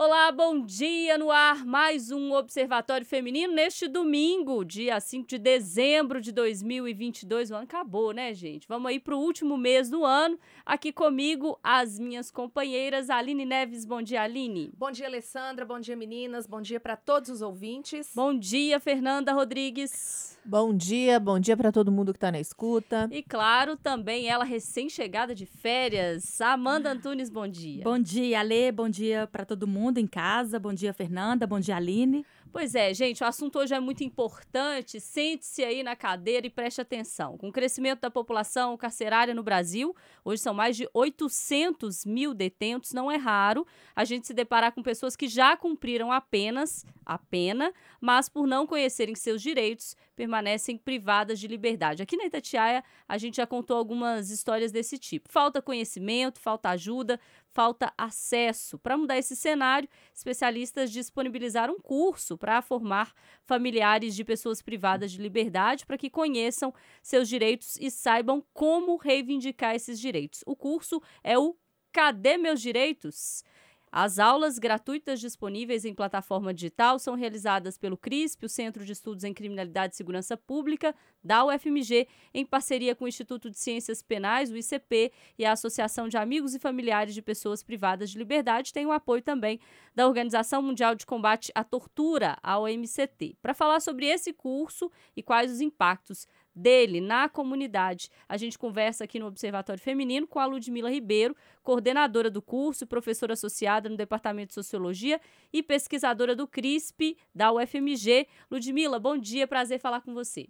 Olá, bom dia no ar. Mais um Observatório Feminino neste domingo, dia 5 de dezembro de 2022. O ano acabou, né, gente? Vamos aí para o último mês do ano. Aqui comigo, as minhas companheiras. Aline Neves, bom dia, Aline. Bom dia, Alessandra. Bom dia, meninas. Bom dia para todos os ouvintes. Bom dia, Fernanda Rodrigues. Bom dia, bom dia para todo mundo que está na escuta. E claro, também ela recém-chegada de férias, Amanda Antunes, bom dia. Bom dia, Alê. Bom dia para todo mundo mundo em casa. Bom dia, Fernanda. Bom dia, Aline. Pois é, gente, o assunto hoje é muito importante. Sente-se aí na cadeira e preste atenção. Com o crescimento da população carcerária no Brasil, hoje são mais de 800 mil detentos, não é raro a gente se deparar com pessoas que já cumpriram apenas a pena, mas por não conhecerem seus direitos, permanecem privadas de liberdade. Aqui na Itatiaia, a gente já contou algumas histórias desse tipo. Falta conhecimento, falta ajuda, falta acesso. Para mudar esse cenário, especialistas disponibilizaram um curso para formar familiares de pessoas privadas de liberdade para que conheçam seus direitos e saibam como reivindicar esses direitos. O curso é o Cadê Meus Direitos? As aulas gratuitas disponíveis em plataforma digital são realizadas pelo CRISP, o Centro de Estudos em Criminalidade e Segurança Pública, da UFMG, em parceria com o Instituto de Ciências Penais, o ICP, e a Associação de Amigos e Familiares de Pessoas Privadas de Liberdade, tem o apoio também da Organização Mundial de Combate à Tortura, a OMCT. Para falar sobre esse curso e quais os impactos dele na comunidade. A gente conversa aqui no Observatório Feminino com a Ludmila Ribeiro, coordenadora do curso, professora associada no Departamento de Sociologia e pesquisadora do CRISP da UFMG. Ludmila, bom dia, prazer falar com você.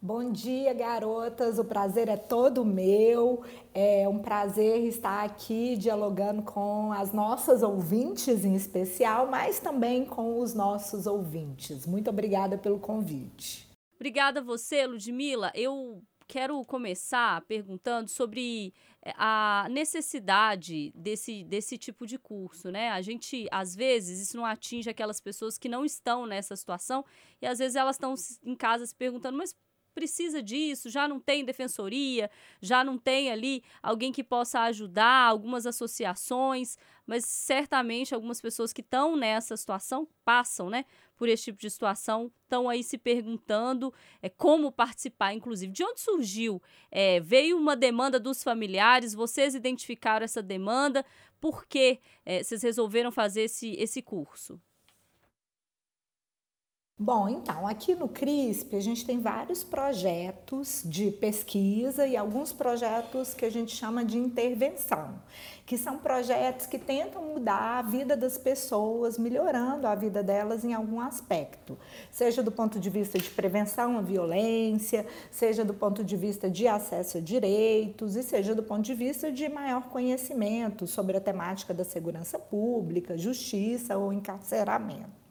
Bom dia, garotas. O prazer é todo meu. É um prazer estar aqui dialogando com as nossas ouvintes em especial, mas também com os nossos ouvintes. Muito obrigada pelo convite. Obrigada a você, Ludmila. Eu quero começar perguntando sobre eh, a necessidade desse, desse tipo de curso, né? A gente, às vezes, isso não atinge aquelas pessoas que não estão nessa situação e às vezes elas estão em casa se perguntando, mas precisa disso, já não tem defensoria, já não tem ali alguém que possa ajudar, algumas associações, mas certamente algumas pessoas que estão nessa situação passam, né, por esse tipo de situação, estão aí se perguntando é, como participar, inclusive. De onde surgiu? É, veio uma demanda dos familiares, vocês identificaram essa demanda, por que é, vocês resolveram fazer esse, esse curso? Bom, então, aqui no CRISP a gente tem vários projetos de pesquisa e alguns projetos que a gente chama de intervenção, que são projetos que tentam mudar a vida das pessoas, melhorando a vida delas em algum aspecto, seja do ponto de vista de prevenção à violência, seja do ponto de vista de acesso a direitos e seja do ponto de vista de maior conhecimento sobre a temática da segurança pública, justiça ou encarceramento.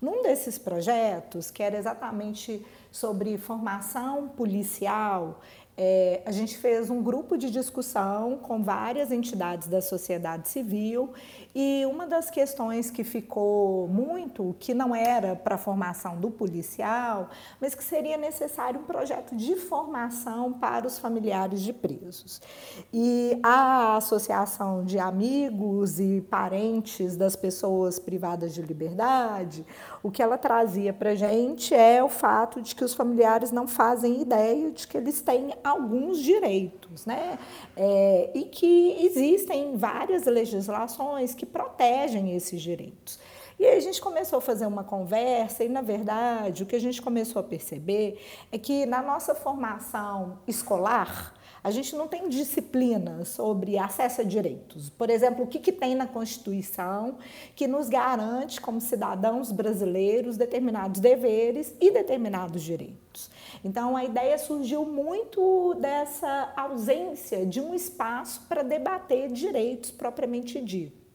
Num desses projetos, que era exatamente sobre formação policial, é, a gente fez um grupo de discussão com várias entidades da sociedade civil e uma das questões que ficou muito, que não era para a formação do policial, mas que seria necessário um projeto de formação para os familiares de presos. E a Associação de Amigos e Parentes das Pessoas Privadas de Liberdade, o que ela trazia para a gente é o fato de que os familiares não fazem ideia de que eles têm alguns direitos, né? É, e que existem várias legislações que protegem esses direitos. E aí a gente começou a fazer uma conversa e, na verdade, o que a gente começou a perceber é que na nossa formação escolar, a gente não tem disciplina sobre acesso a direitos. Por exemplo, o que, que tem na Constituição que nos garante, como cidadãos brasileiros, determinados deveres e determinados direitos. Então, a ideia surgiu muito dessa ausência de um espaço para debater direitos propriamente ditos.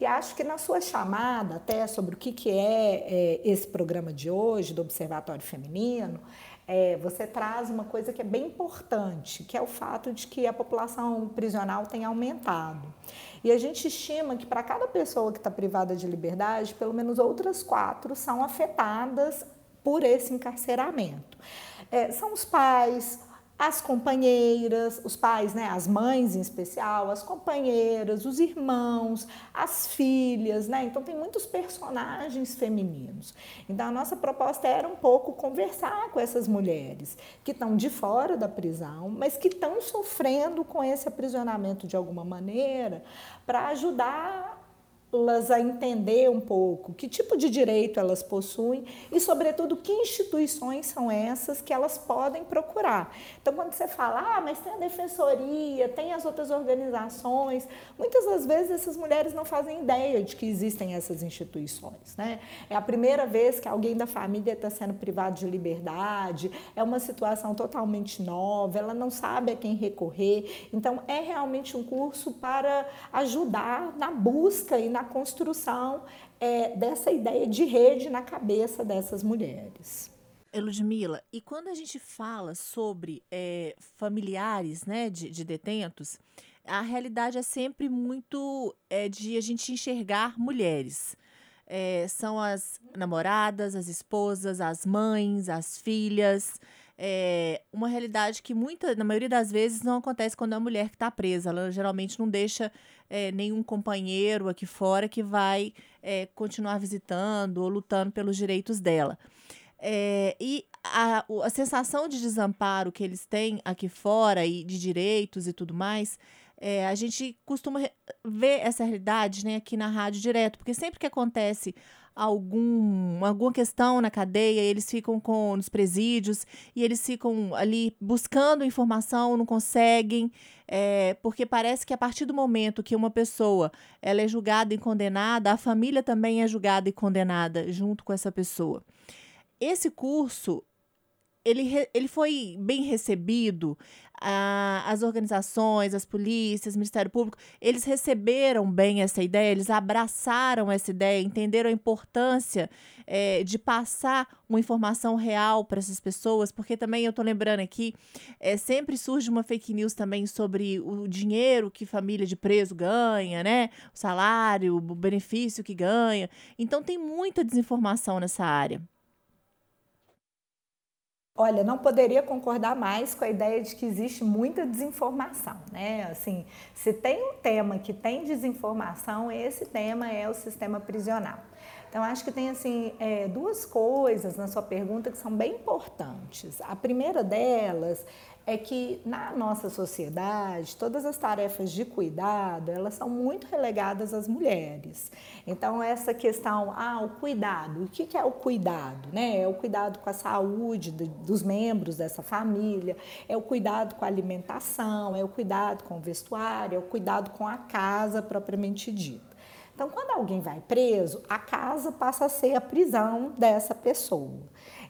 E acho que na sua chamada, até sobre o que, que é, é esse programa de hoje, do Observatório Feminino, é, você traz uma coisa que é bem importante, que é o fato de que a população prisional tem aumentado. E a gente estima que para cada pessoa que está privada de liberdade, pelo menos outras quatro são afetadas por esse encarceramento. É, são os pais, as companheiras, os pais, né, as mães em especial, as companheiras, os irmãos, as filhas, né? Então tem muitos personagens femininos. Então a nossa proposta era um pouco conversar com essas mulheres que estão de fora da prisão, mas que estão sofrendo com esse aprisionamento de alguma maneira, para ajudar las a entender um pouco que tipo de direito elas possuem e, sobretudo, que instituições são essas que elas podem procurar. Então, quando você fala, ah, mas tem a defensoria, tem as outras organizações, muitas das vezes essas mulheres não fazem ideia de que existem essas instituições. Né? É a primeira vez que alguém da família está sendo privado de liberdade, é uma situação totalmente nova, ela não sabe a quem recorrer. Então, é realmente um curso para ajudar na busca e na na construção é, dessa ideia de rede na cabeça dessas mulheres. Ludmila, e quando a gente fala sobre é, familiares né, de, de, detentos, a realidade é sempre muito é, de a gente enxergar mulheres. É, são as namoradas, as esposas, as mães, as filhas é uma realidade que muita, na maioria das vezes não acontece quando é a mulher que está presa. Ela geralmente não deixa é, nenhum companheiro aqui fora que vai é, continuar visitando ou lutando pelos direitos dela. É, e a, a sensação de desamparo que eles têm aqui fora e de direitos e tudo mais, é, a gente costuma ver essa realidade né, aqui na rádio direto, porque sempre que acontece algum, alguma questão na cadeia, eles ficam com nos presídios e eles ficam ali buscando informação, não conseguem, é, porque parece que a partir do momento que uma pessoa ela é julgada e condenada, a família também é julgada e condenada junto com essa pessoa. Esse curso ele, ele foi bem recebido a, as organizações, as polícias, o Ministério Público, eles receberam bem essa ideia, eles abraçaram essa ideia, entenderam a importância é, de passar uma informação real para essas pessoas, porque também eu estou lembrando aqui, é, sempre surge uma fake news também sobre o dinheiro que família de preso ganha, né? O salário, o benefício que ganha. Então tem muita desinformação nessa área. Olha, não poderia concordar mais com a ideia de que existe muita desinformação, né? Assim, se tem um tema que tem desinformação, esse tema é o sistema prisional. Então, acho que tem assim é, duas coisas na sua pergunta que são bem importantes. A primeira delas é que na nossa sociedade todas as tarefas de cuidado elas são muito relegadas às mulheres. Então essa questão, ah, o cuidado, o que é o cuidado, né? É o cuidado com a saúde dos membros dessa família, é o cuidado com a alimentação, é o cuidado com o vestuário, é o cuidado com a casa propriamente dita. Então, quando alguém vai preso, a casa passa a ser a prisão dessa pessoa.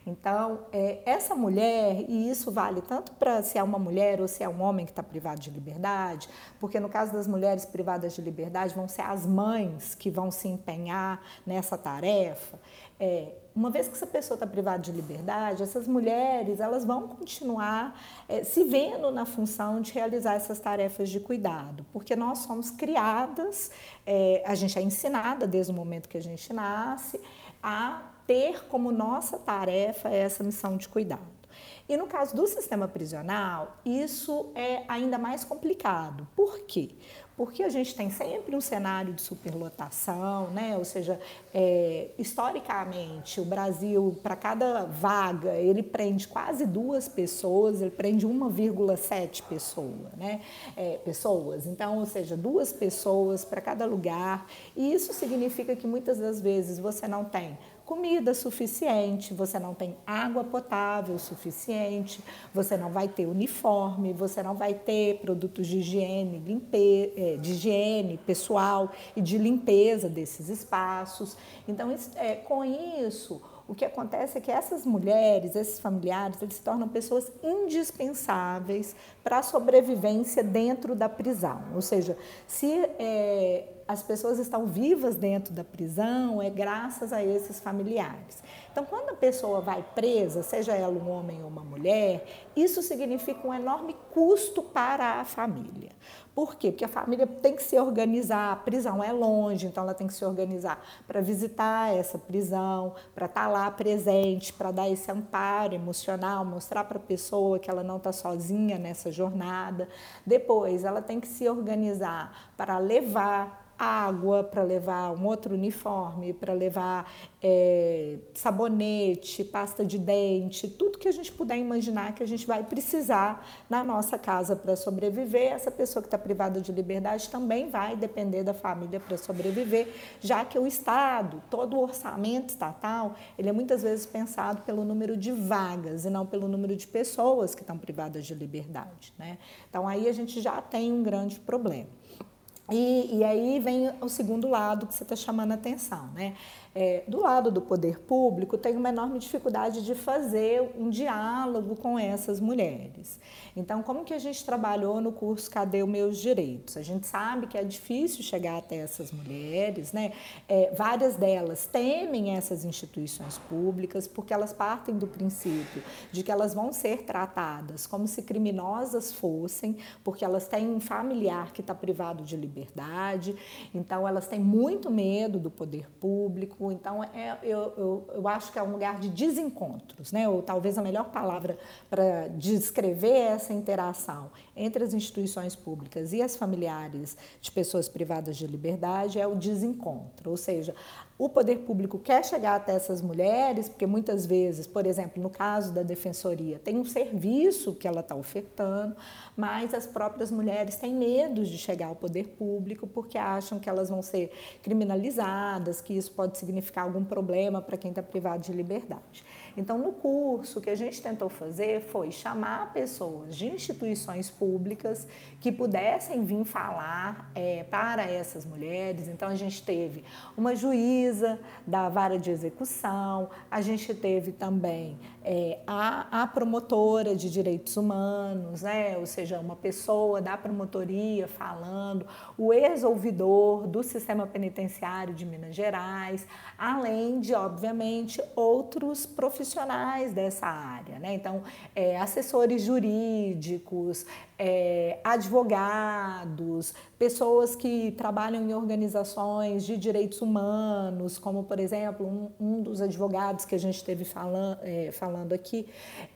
Então, é, essa mulher, e isso vale tanto para se é uma mulher ou se é um homem que está privado de liberdade, porque no caso das mulheres privadas de liberdade, vão ser as mães que vão se empenhar nessa tarefa. É, uma vez que essa pessoa está privada de liberdade, essas mulheres elas vão continuar é, se vendo na função de realizar essas tarefas de cuidado, porque nós somos criadas, é, a gente é ensinada desde o momento que a gente nasce a ter como nossa tarefa essa missão de cuidado. E no caso do sistema prisional, isso é ainda mais complicado. Por quê? Porque a gente tem sempre um cenário de superlotação, né? ou seja, é, historicamente, o Brasil, para cada vaga, ele prende quase duas pessoas, ele prende 1,7 pessoa, né? É, pessoas. Então, ou seja, duas pessoas para cada lugar. E isso significa que muitas das vezes você não tem comida suficiente, você não tem água potável suficiente, você não vai ter uniforme, você não vai ter produtos de higiene, limpe, é, de higiene pessoal e de limpeza desses espaços. Então, é, com isso, o que acontece é que essas mulheres, esses familiares, eles se tornam pessoas indispensáveis para a sobrevivência dentro da prisão. Ou seja, se é, as pessoas estão vivas dentro da prisão é graças a esses familiares. Então, quando a pessoa vai presa, seja ela um homem ou uma mulher, isso significa um enorme custo para a família. Por quê? Porque a família tem que se organizar, a prisão é longe, então ela tem que se organizar para visitar essa prisão, para estar tá lá presente, para dar esse amparo emocional, mostrar para a pessoa que ela não está sozinha nessa jornada. Depois, ela tem que se organizar para levar água, para levar um outro uniforme, para levar é, sabonete, pasta de dente, tudo que a gente puder imaginar que a gente vai precisar na nossa casa para sobreviver. Essa pessoa que está privada de liberdade também vai depender da família para sobreviver, já que o Estado, todo o orçamento estatal, ele é muitas vezes pensado pelo número de vagas e não pelo número de pessoas que estão privadas de liberdade. Né? Então aí a gente já tem um grande problema. E, e, aí vem o segundo lado que você está chamando a atenção, né? é, do lado do poder público, tem uma enorme dificuldade de fazer um diálogo com essas mulheres. Então, como que a gente trabalhou no curso Cadê os Meus Direitos? A gente sabe que é difícil chegar até essas mulheres, né? É, várias delas temem essas instituições públicas porque elas partem do princípio de que elas vão ser tratadas como se criminosas fossem, porque elas têm um familiar que está privado de liberdade, então elas têm muito medo do poder público, então, é, eu, eu, eu acho que é um lugar de desencontros, né? ou talvez a melhor palavra para descrever essa interação entre as instituições públicas e as familiares de pessoas privadas de liberdade é o desencontro, ou seja, o poder público quer chegar até essas mulheres, porque muitas vezes, por exemplo, no caso da defensoria, tem um serviço que ela está ofertando, mas as próprias mulheres têm medo de chegar ao poder público porque acham que elas vão ser criminalizadas, que isso pode significar algum problema para quem está privado de liberdade. Então, no curso, o que a gente tentou fazer foi chamar pessoas de instituições públicas que pudessem vir falar é, para essas mulheres. Então, a gente teve uma juíza da vara de execução, a gente teve também é, a, a, promotora de direitos humanos, né? ou seja, uma pessoa da promotoria falando, o ex-ouvidor do sistema penitenciário de Minas Gerais, além de, obviamente, outros profissionais dessa área. Né? Então, é, assessores jurídicos, é, advogados, pessoas que trabalham em organizações de direitos humanos, como, por exemplo, um, um dos advogados que a gente teve falando, é, falando aqui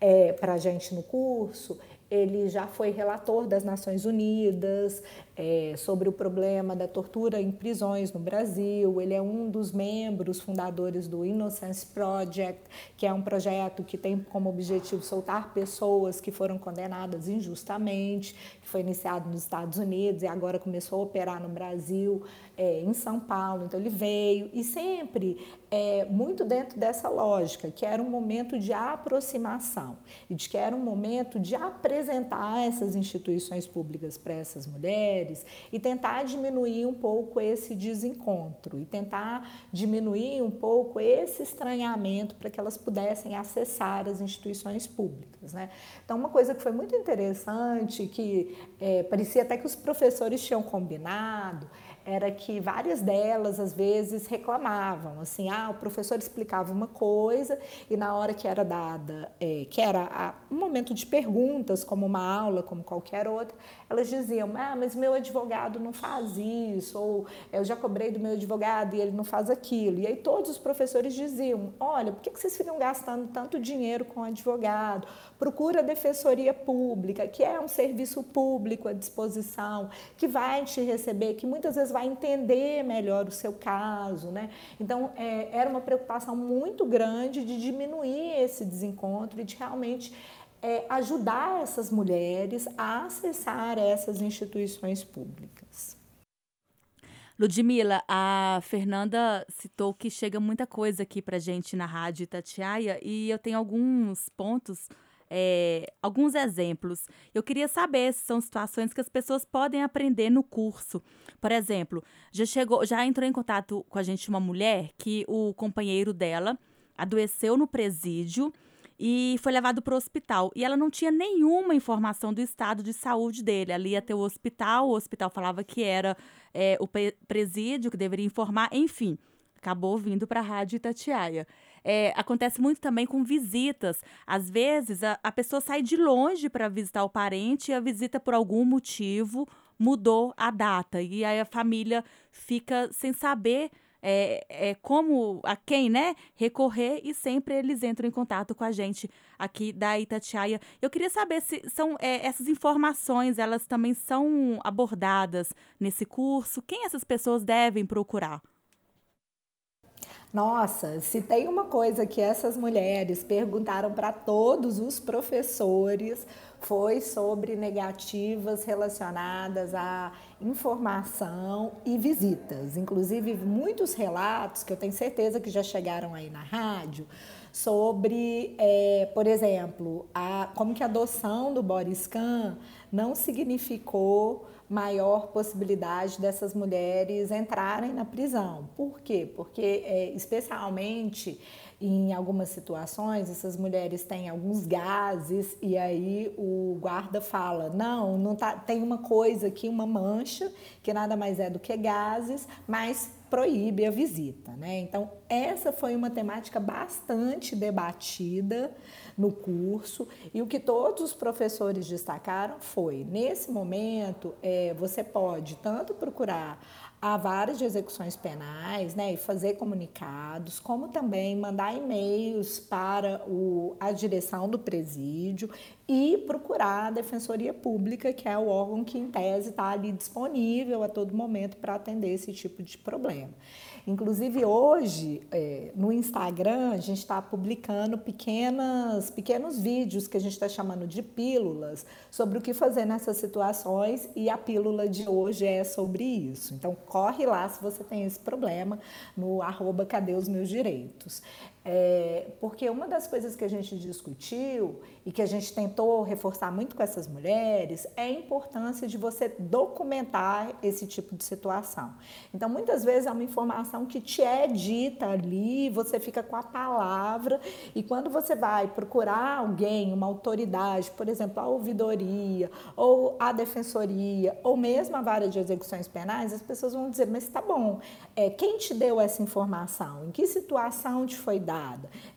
é, para a gente no curso, ele já foi relator das Nações Unidas é, sobre o problema da tortura em prisões no Brasil. Ele é um dos membros fundadores do Innocence Project, que é um projeto que tem como objetivo soltar pessoas que foram condenadas injustamente, que foi iniciado nos Estados Unidos e agora começou a operar no Brasil é, em São Paulo, então ele veio e sempre é, muito dentro dessa lógica, que era um momento de aproximação e de que era um momento de apresentar essas instituições públicas para essas mulheres e tentar diminuir um pouco esse desencontro e tentar diminuir um pouco esse estranhamento para que elas pudessem acessar as instituições públicas. Né? Então, uma coisa que foi muito interessante, que é, parecia até que os professores tinham combinado, era que várias delas às vezes reclamavam assim ah o professor explicava uma coisa e na hora que era dada é, que era a, um momento de perguntas como uma aula como qualquer outra elas diziam ah mas meu advogado não faz isso ou eu já cobrei do meu advogado e ele não faz aquilo. E aí todos os professores diziam olha por que vocês ficam gastando tanto dinheiro com advogado? Procura a defensoria pública que é um serviço público à disposição que vai te receber que muitas vezes vai entender melhor o seu caso, né? Então, é, era uma preocupação muito grande de diminuir esse desencontro e de realmente é, ajudar essas mulheres a acessar essas instituições públicas. Ludmila, a Fernanda citou que chega muita coisa aqui para gente na Rádio Itatiaia e eu tenho alguns pontos é, alguns exemplos. Eu queria saber se são situações que as pessoas podem aprender no curso. Por exemplo, já chegou, já entrou em contato com a gente uma mulher que o companheiro dela adoeceu no presídio e foi levado para o hospital. E ela não tinha nenhuma informação do estado de saúde dele. Ali ia ter o hospital, o hospital falava que era é, o presídio que deveria informar, enfim. Acabou vindo para a Rádio Itatiaia. É, acontece muito também com visitas. Às vezes, a, a pessoa sai de longe para visitar o parente e a visita, por algum motivo, mudou a data. E aí a família fica sem saber é, é, como a quem, né, recorrer e sempre eles entram em contato com a gente aqui da Itatiaia. Eu queria saber se são é, essas informações, elas também são abordadas nesse curso. Quem essas pessoas devem procurar? Nossa, se tem uma coisa que essas mulheres perguntaram para todos os professores, foi sobre negativas relacionadas à informação e visitas. Inclusive, muitos relatos que eu tenho certeza que já chegaram aí na rádio sobre, é, por exemplo, a, como que a adoção do Boriscan não significou maior possibilidade dessas mulheres entrarem na prisão. Por quê? Porque, é, especialmente em algumas situações, essas mulheres têm alguns gases e aí o guarda fala: não, não tá, tem uma coisa aqui, uma mancha, que nada mais é do que gases, mas proíbe a visita. Né? Então, essa foi uma temática bastante debatida no curso e o que todos os professores destacaram foi: nesse momento, é, você pode tanto procurar a várias de execuções penais, né, e fazer comunicados, como também mandar e-mails para o, a direção do presídio e procurar a Defensoria Pública, que é o órgão que, em tese, está ali disponível a todo momento para atender esse tipo de problema. Inclusive, hoje, é, no Instagram, a gente está publicando pequenas, pequenos vídeos que a gente está chamando de pílulas sobre o que fazer nessas situações e a pílula de hoje é sobre isso. Então, corre lá se você tem esse problema no arroba Cadê os Meus Direitos. É, porque uma das coisas que a gente discutiu e que a gente tentou reforçar muito com essas mulheres é a importância de você documentar esse tipo de situação. Então, muitas vezes é uma informação que te é dita ali, você fica com a palavra, e quando você vai procurar alguém, uma autoridade, por exemplo, a ouvidoria, ou a defensoria, ou mesmo a vara de execuções penais, as pessoas vão dizer: Mas tá bom, é, quem te deu essa informação? Em que situação te foi dada?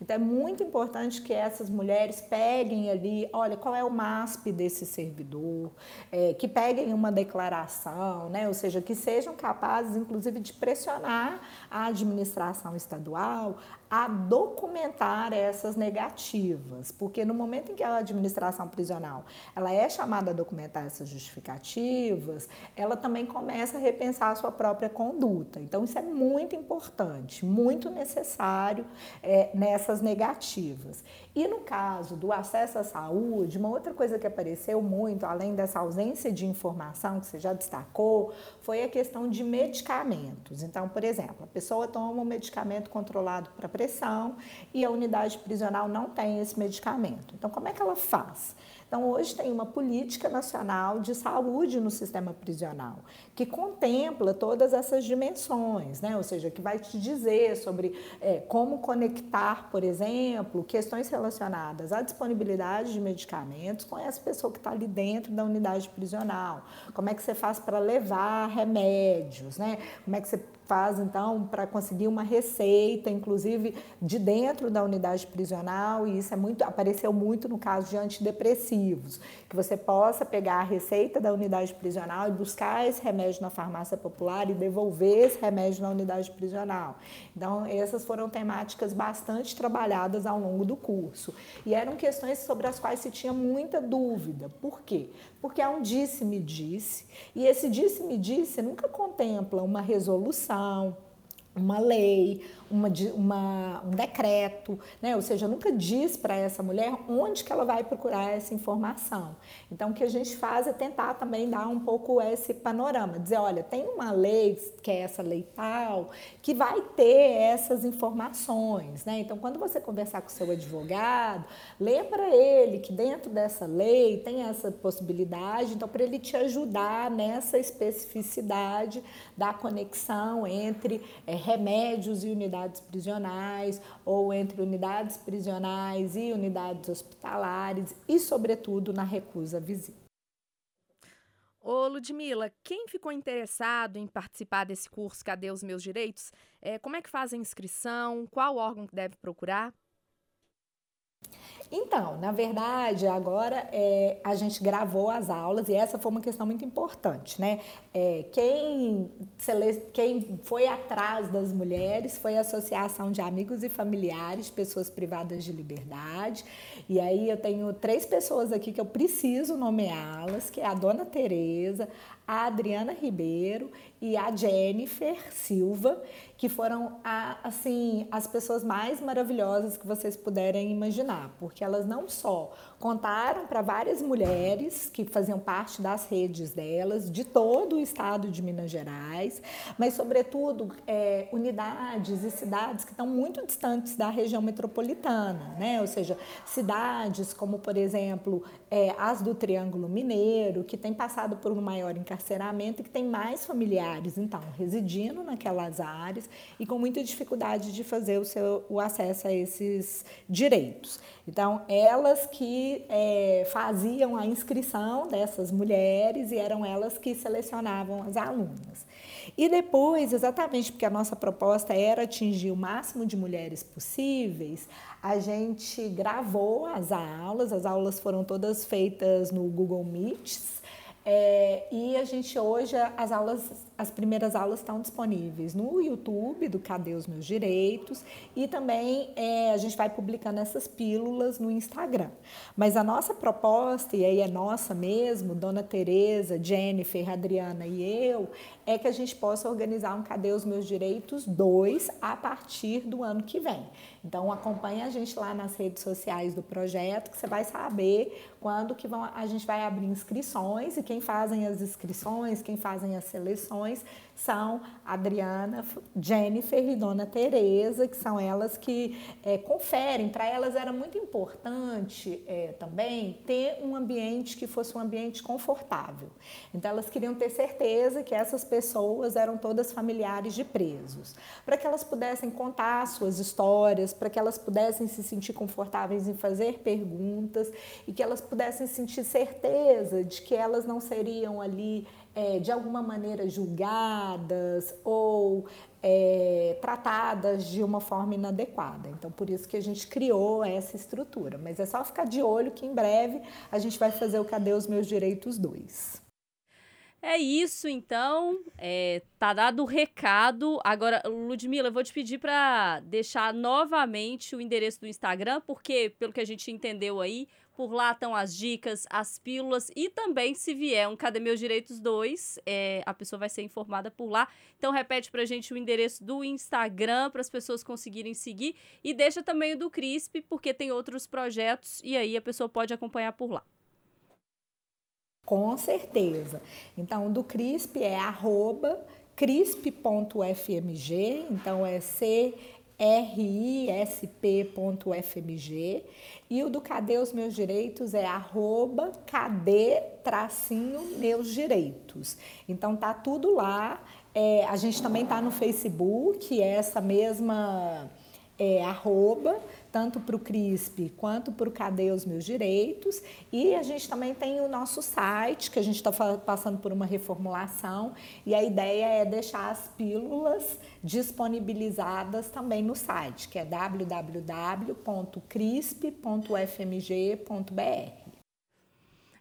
Então é muito importante que essas mulheres peguem ali, olha, qual é o MASP desse servidor, é, que peguem uma declaração, né? ou seja, que sejam capazes, inclusive, de pressionar a administração estadual a documentar essas negativas, porque no momento em que a administração prisional ela é chamada a documentar essas justificativas, ela também começa a repensar a sua própria conduta. Então isso é muito importante, muito necessário é, nessas negativas. E no caso do acesso à saúde, uma outra coisa que apareceu muito, além dessa ausência de informação que você já destacou, foi a questão de medicamentos. Então, por exemplo, a pessoa toma um medicamento controlado para pressão e a unidade prisional não tem esse medicamento. Então, como é que ela faz? Então, hoje tem uma política nacional de saúde no sistema prisional, que contempla todas essas dimensões, né? ou seja, que vai te dizer sobre é, como conectar, por exemplo, questões relacionadas à disponibilidade de medicamentos com essa pessoa que está ali dentro da unidade prisional. Como é que você faz para levar remédios, né? como é que você faz então para conseguir uma receita, inclusive de dentro da unidade prisional, e isso é muito apareceu muito no caso de antidepressivos, que você possa pegar a receita da unidade prisional e buscar esse remédio na farmácia popular e devolver esse remédio na unidade prisional. Então, essas foram temáticas bastante trabalhadas ao longo do curso. E eram questões sobre as quais se tinha muita dúvida. Por quê? Porque é um disse-me-disse, e esse disse-me-disse nunca contempla uma resolução, sal, uma lei, uma, uma, um decreto, né? ou seja, nunca diz para essa mulher onde que ela vai procurar essa informação. Então, o que a gente faz é tentar também dar um pouco esse panorama, dizer, olha, tem uma lei, que é essa lei tal, que vai ter essas informações. Né? Então, quando você conversar com o seu advogado, lê para ele que dentro dessa lei tem essa possibilidade, então, para ele te ajudar nessa especificidade da conexão entre é, remédios e unidades prisionais, ou entre unidades prisionais e unidades hospitalares, e, sobretudo, na recusa visível. Ô, Ludmila, quem ficou interessado em participar desse curso Cadê os Meus Direitos? É, como é que faz a inscrição? Qual órgão deve procurar? Então, na verdade, agora é, a gente gravou as aulas e essa foi uma questão muito importante, né? É, quem, quem foi atrás das mulheres foi a Associação de Amigos e Familiares, Pessoas Privadas de Liberdade. E aí eu tenho três pessoas aqui que eu preciso nomeá-las, que é a Dona Tereza, a Adriana Ribeiro e a Jennifer Silva, que foram a, assim as pessoas mais maravilhosas que vocês puderem imaginar, porque elas não só contaram para várias mulheres que faziam parte das redes delas, de todo o estado de Minas Gerais, mas, sobretudo, é, unidades e cidades que estão muito distantes da região metropolitana, né? ou seja, cidades como, por exemplo, é, as do Triângulo Mineiro, que tem passado por um maior encarceramento e que tem mais familiares, então, residindo naquelas áreas e com muita dificuldade de fazer o, seu, o acesso a esses direitos. Então, elas que é, faziam a inscrição dessas mulheres e eram elas que selecionavam as alunas. E depois, exatamente porque a nossa proposta era atingir o máximo de mulheres possíveis, a gente gravou as aulas, as aulas foram todas feitas no Google Meets. É, e a gente hoje, as aulas, as primeiras aulas estão disponíveis no YouTube do Cadê os Meus Direitos e também é, a gente vai publicando essas pílulas no Instagram. Mas a nossa proposta, e aí é nossa mesmo, Dona Tereza, Jennifer, Adriana e eu, é que a gente possa organizar um Cadê os Meus Direitos 2 a partir do ano que vem. Então acompanhe a gente lá nas redes sociais do projeto, que você vai saber quando que vão, a gente vai abrir inscrições e quem fazem as inscrições, quem fazem as seleções informações são Adriana, Jennifer e Dona Tereza, que são elas que é, conferem. Para elas era muito importante é, também ter um ambiente que fosse um ambiente confortável. Então elas queriam ter certeza que essas pessoas eram todas familiares de presos, para que elas pudessem contar suas histórias, para que elas pudessem se sentir confortáveis em fazer perguntas e que elas pudessem sentir certeza de que elas não seriam ali é, de alguma maneira julgadas ou é, tratadas de uma forma inadequada. Então, por isso que a gente criou essa estrutura. Mas é só ficar de olho que em breve a gente vai fazer o Cadê os Meus Direitos 2. É isso, então. É, tá dado o recado. Agora, Ludmila, eu vou te pedir para deixar novamente o endereço do Instagram, porque, pelo que a gente entendeu aí, por lá estão as dicas, as pílulas e também, se vier um Cadê Meus Direitos 2, é, a pessoa vai ser informada por lá. Então, repete pra gente o endereço do Instagram para as pessoas conseguirem seguir e deixa também o do CRISP, porque tem outros projetos e aí a pessoa pode acompanhar por lá. Com certeza. Então, do CRISP é arroba crisp.fmg, então é C risp.fmg e o do Cadê os Meus Direitos é arroba cadê tracinho meus direitos. Então tá tudo lá. É, a gente também tá no Facebook, é essa mesma é, arroba tanto para o CRISP quanto para o Cadê os Meus Direitos. E a gente também tem o nosso site, que a gente está passando por uma reformulação, e a ideia é deixar as pílulas disponibilizadas também no site, que é www.crisp.fmg.br.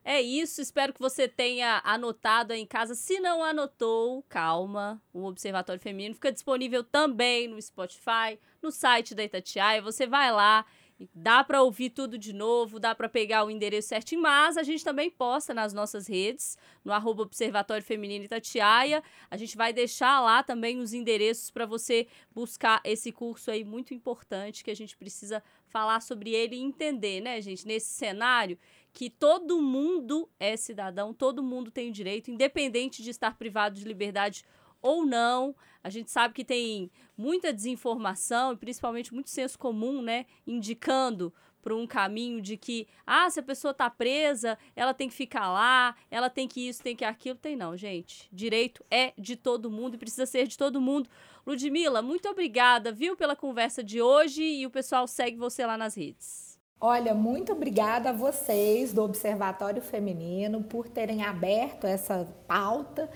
É isso, espero que você tenha anotado aí em casa. Se não anotou, calma, o Observatório Feminino fica disponível também no Spotify, no site da Itatiaia. Você vai lá, dá para ouvir tudo de novo, dá para pegar o endereço certinho, mas a gente também posta nas nossas redes, no arroba Observatório Feminino Itatiaia. A gente vai deixar lá também os endereços para você buscar esse curso aí muito importante que a gente precisa falar sobre ele e entender, né, gente, nesse cenário que todo mundo é cidadão, todo mundo tem o direito, independente de estar privado de liberdade ou não. A gente sabe que tem muita desinformação e principalmente muito senso comum, né, indicando para um caminho de que, ah, se a pessoa está presa, ela tem que ficar lá, ela tem que isso, tem que aquilo. Tem não, gente. Direito é de todo mundo e precisa ser de todo mundo. Ludmila, muito obrigada, viu, pela conversa de hoje e o pessoal segue você lá nas redes. Olha, muito obrigada a vocês do Observatório Feminino por terem aberto essa pauta.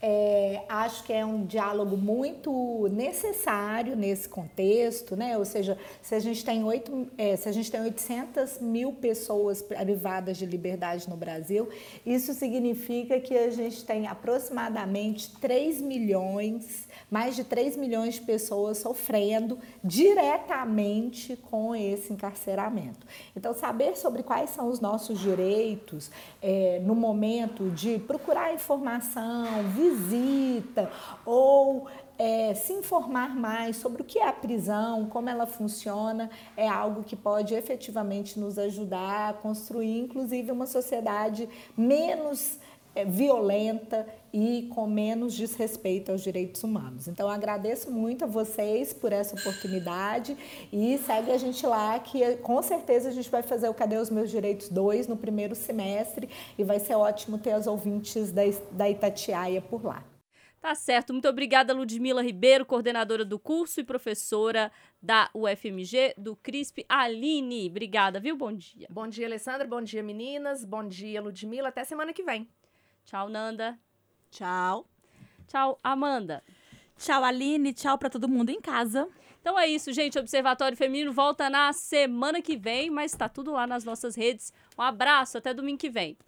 É, acho que é um diálogo muito necessário nesse contexto, né? Ou seja, se a gente tem, 8, é, se a gente tem 800 mil pessoas privadas de liberdade no Brasil, isso significa que a gente tem aproximadamente 3 milhões, mais de 3 milhões de pessoas sofrendo diretamente com esse encarceramento. Então, saber sobre quais são os nossos direitos é, no momento de procurar informação, visita ou é, se informar mais sobre o que é a prisão, como ela funciona, é algo que pode efetivamente nos ajudar a construir, inclusive, uma sociedade menos violenta e com menos desrespeito aos direitos humanos. Então, agradeço muito a vocês por essa oportunidade e segue a gente lá que com certeza a gente vai fazer o Cadê os Meus Direitos 2 no primeiro semestre e vai ser ótimo ter as ouvintes da, da Itatiaia por lá. Tá certo. Muito obrigada, Ludmila Ribeiro, coordenadora do curso e professora da UFMG, do CRISP. Aline, obrigada, viu? Bom dia. Bom dia, Alessandra. Bom dia, meninas. Bom dia, Ludmila. Até semana que vem. Tchau, Nanda. Tchau. Tchau, Amanda. Tchau, Aline. Tchau para todo mundo em casa. Então é isso, gente. Observatório Feminino volta na semana que vem, mas tá tudo lá nas nossas redes. Um abraço, até domingo que vem.